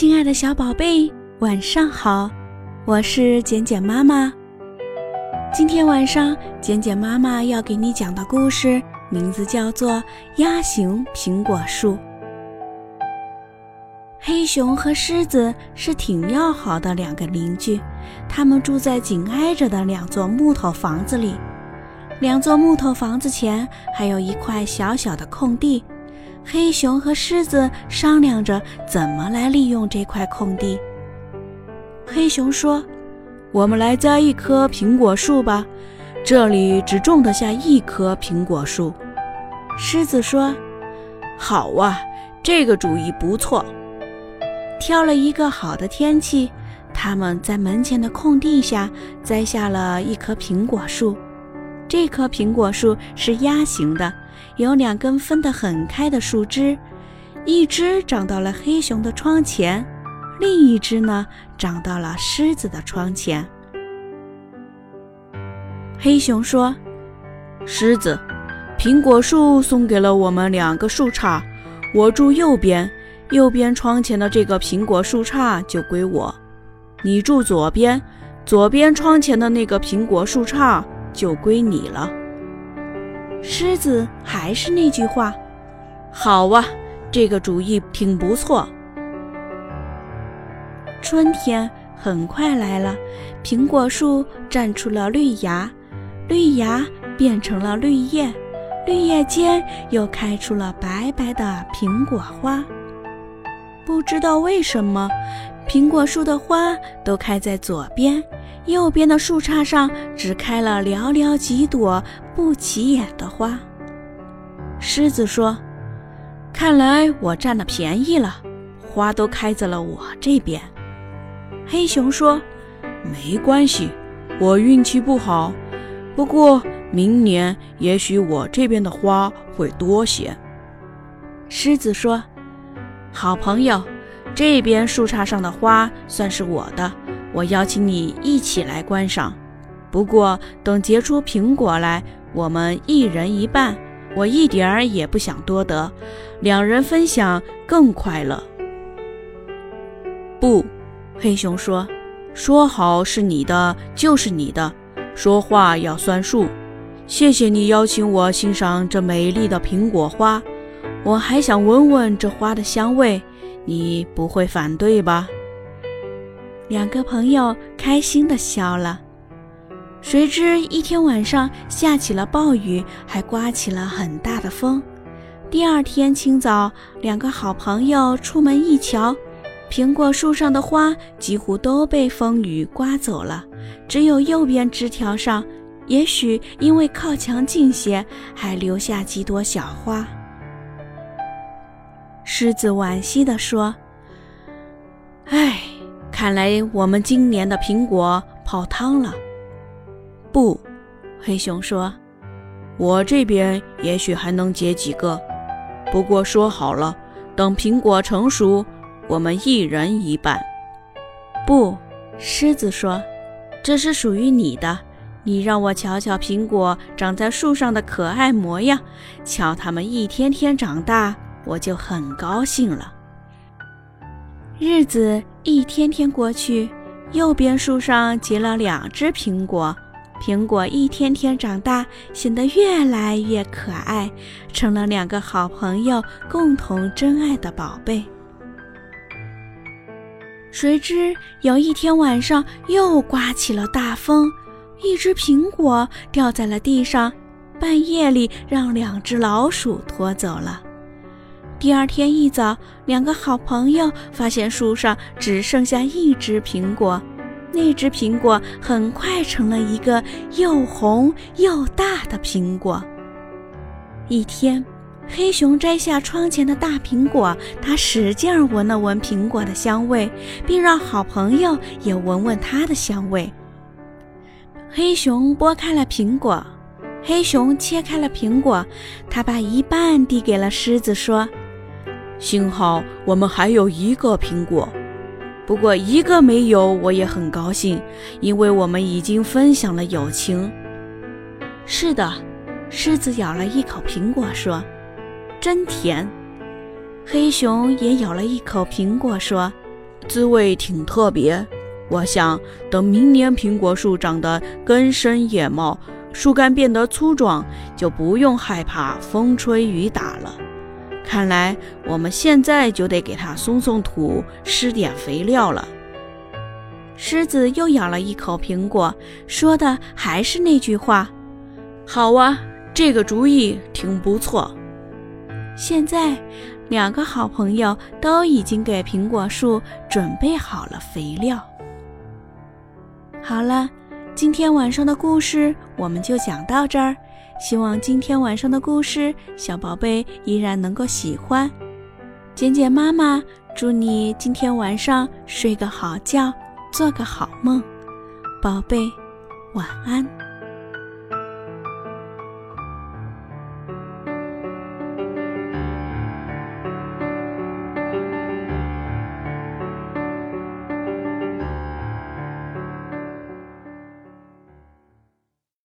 亲爱的小宝贝，晚上好！我是简简妈妈。今天晚上，简简妈妈要给你讲的故事名字叫做《鸭形苹果树》。黑熊和狮子是挺要好的两个邻居，他们住在紧挨着的两座木头房子里。两座木头房子前还有一块小小的空地。黑熊和狮子商量着怎么来利用这块空地。黑熊说：“我们来栽一棵苹果树吧，这里只种得下一棵苹果树。”狮子说：“好啊，这个主意不错。”挑了一个好的天气，他们在门前的空地下栽下了一棵苹果树。这棵苹果树是鸭形的。有两根分得很开的树枝，一只长到了黑熊的窗前，另一只呢长到了狮子的窗前。黑熊说：“狮子，苹果树送给了我们两个树杈，我住右边，右边窗前的这个苹果树杈就归我；你住左边，左边窗前的那个苹果树杈就归你了。”狮子还是那句话：“好啊，这个主意挺不错。”春天很快来了，苹果树绽出了绿芽，绿芽变成了绿叶，绿叶间又开出了白白的苹果花。不知道为什么，苹果树的花都开在左边。右边的树杈上只开了寥寥几朵不起眼的花。狮子说：“看来我占了便宜了，花都开在了我这边。”黑熊说：“没关系，我运气不好，不过明年也许我这边的花会多些。”狮子说：“好朋友，这边树杈上的花算是我的。”我邀请你一起来观赏，不过等结出苹果来，我们一人一半。我一点儿也不想多得，两人分享更快乐。不，黑熊说：“说好是你的就是你的，说话要算数。谢谢你邀请我欣赏这美丽的苹果花，我还想闻闻这花的香味，你不会反对吧？”两个朋友开心地笑了。谁知一天晚上下起了暴雨，还刮起了很大的风。第二天清早，两个好朋友出门一瞧，苹果树上的花几乎都被风雨刮走了，只有右边枝条上，也许因为靠墙近些，还留下几朵小花。狮子惋惜地说：“唉。”看来我们今年的苹果泡汤了。不，黑熊说：“我这边也许还能结几个。不过说好了，等苹果成熟，我们一人一半。”不，狮子说：“这是属于你的。你让我瞧瞧苹果长在树上的可爱模样，瞧它们一天天长大，我就很高兴了。”日子一天天过去，右边树上结了两只苹果，苹果一天天长大，显得越来越可爱，成了两个好朋友共同珍爱的宝贝。谁知有一天晚上又刮起了大风，一只苹果掉在了地上，半夜里让两只老鼠拖走了。第二天一早，两个好朋友发现树上只剩下一只苹果，那只苹果很快成了一个又红又大的苹果。一天，黑熊摘下窗前的大苹果，他使劲闻了闻苹果的香味，并让好朋友也闻闻它的香味。黑熊剥开了苹果，黑熊切开了苹果，他把一半递给了狮子，说。幸好我们还有一个苹果，不过一个没有我也很高兴，因为我们已经分享了友情。是的，狮子咬了一口苹果说：“真甜。”黑熊也咬了一口苹果说：“滋味挺特别。我想等明年苹果树长得根深叶茂，树干变得粗壮，就不用害怕风吹雨打了。看来我们现在就得给它松松土，施点肥料了。狮子又咬了一口苹果，说的还是那句话：“好啊，这个主意挺不错。”现在，两个好朋友都已经给苹果树准备好了肥料。好了，今天晚上的故事我们就讲到这儿。希望今天晚上的故事，小宝贝依然能够喜欢。简简妈妈祝你今天晚上睡个好觉，做个好梦，宝贝，晚安。